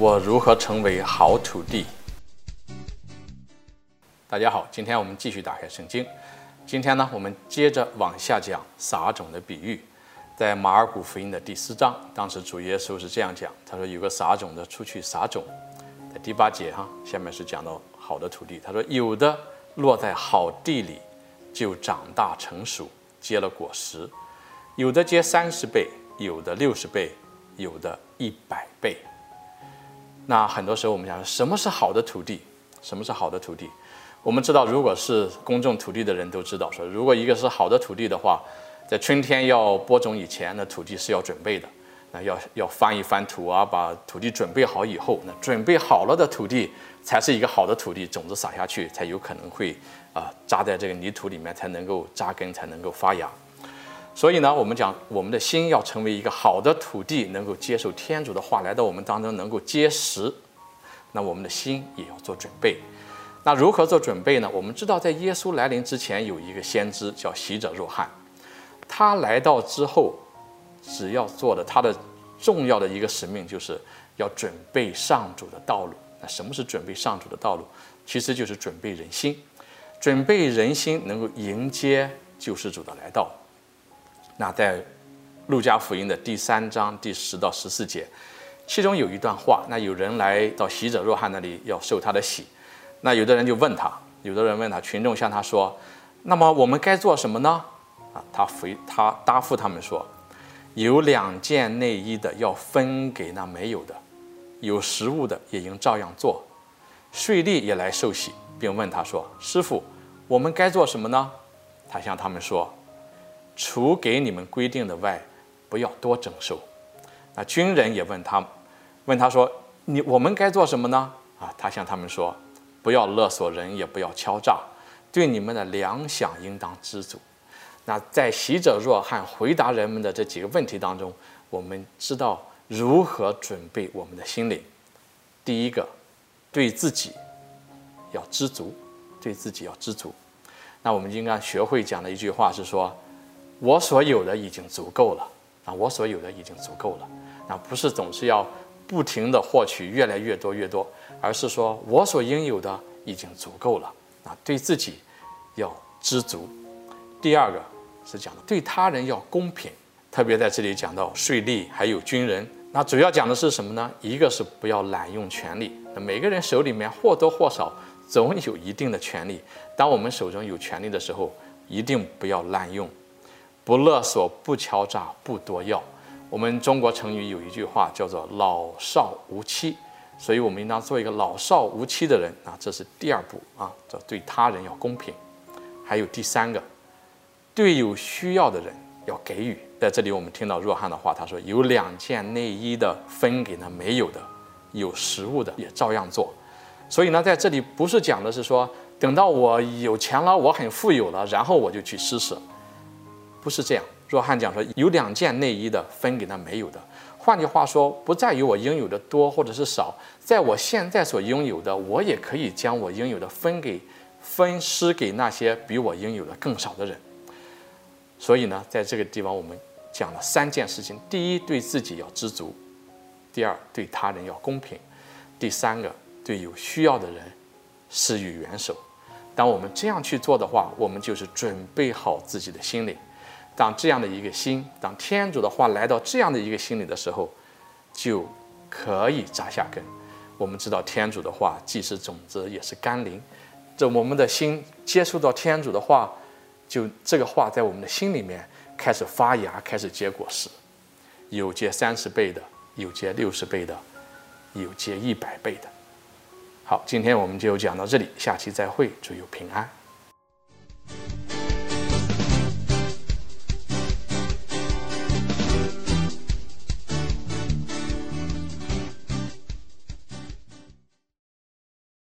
我如何成为好土地？大家好，今天我们继续打开圣经。今天呢，我们接着往下讲撒种的比喻。在马尔谷福音的第四章，当时主耶稣是这样讲：他说，有个撒种的出去撒种，在第八节哈，下面是讲到好的土地。他说，有的落在好地里，就长大成熟，结了果实；有的结三十倍，有的六十倍，有的一百倍。那很多时候我们讲，什么是好的土地？什么是好的土地？我们知道，如果是公众土地的人都知道，说如果一个是好的土地的话，在春天要播种以前，那土地是要准备的，那要要翻一翻土啊，把土地准备好以后，那准备好了的土地才是一个好的土地，种子撒下去才有可能会啊扎在这个泥土里面，才能够扎根，才能够发芽。所以呢，我们讲我们的心要成为一个好的土地，能够接受天主的话来到我们当中，能够结实。那我们的心也要做准备。那如何做准备呢？我们知道，在耶稣来临之前，有一个先知叫喜者若翰。他来到之后，只要做的他的重要的一个使命，就是要准备上主的道路。那什么是准备上主的道路？其实就是准备人心，准备人心能够迎接救世主的来到。那在路加福音的第三章第十到十四节，其中有一段话，那有人来到洗者若翰那里要受他的洗，那有的人就问他，有的人问他，群众向他说：“那么我们该做什么呢？”啊，他回他答复他们说：“有两件内衣的要分给那没有的，有食物的也应照样做。税吏也来受洗，并问他说：‘师傅，我们该做什么呢？’他向他们说。”除给你们规定的外，不要多征收。那军人也问他，问他说：“你我们该做什么呢？”啊，他向他们说：“不要勒索人，也不要敲诈，对你们的粮饷应当知足。”那在习者若汉回答人们的这几个问题当中，我们知道如何准备我们的心灵。第一个，对自己要知足，对自己要知足。那我们应该学会讲的一句话是说。我所有的已经足够了啊！我所有的已经足够了，那不是总是要不停地获取越来越多越多，而是说我所应有的已经足够了啊！对自己要知足。第二个是讲的对他人要公平，特别在这里讲到税吏还有军人，那主要讲的是什么呢？一个是不要滥用权力，那每个人手里面或多或少总有一定的权力，当我们手中有权力的时候，一定不要滥用。不勒索，不敲诈，不多要。我们中国成语有一句话叫做“老少无欺”，所以我们应当做一个老少无欺的人啊。这是第二步啊，这对他人要公平。还有第三个，对有需要的人要给予。在这里，我们听到若翰的话，他说：“有两件内衣的分给那没有的，有食物的也照样做。”所以呢，在这里不是讲的是说，等到我有钱了，我很富有了，然后我就去施舍。不是这样，若汉讲说有两件内衣的分给那没有的，换句话说，不在于我拥有的多或者是少，在我现在所拥有的，我也可以将我拥有的分给分施给那些比我拥有的更少的人。所以呢，在这个地方我们讲了三件事情：第一，对自己要知足；第二，对他人要公平；第三个，对有需要的人施予援手。当我们这样去做的话，我们就是准备好自己的心灵。当这样的一个心，当天主的话来到这样的一个心里的时候，就可以扎下根。我们知道天主的话既是种子，也是甘霖。这我们的心接触到天主的话，就这个话在我们的心里面开始发芽，开始结果实。有结三十倍的，有结六十倍的，有结一百倍的。好，今天我们就讲到这里，下期再会，祝有平安。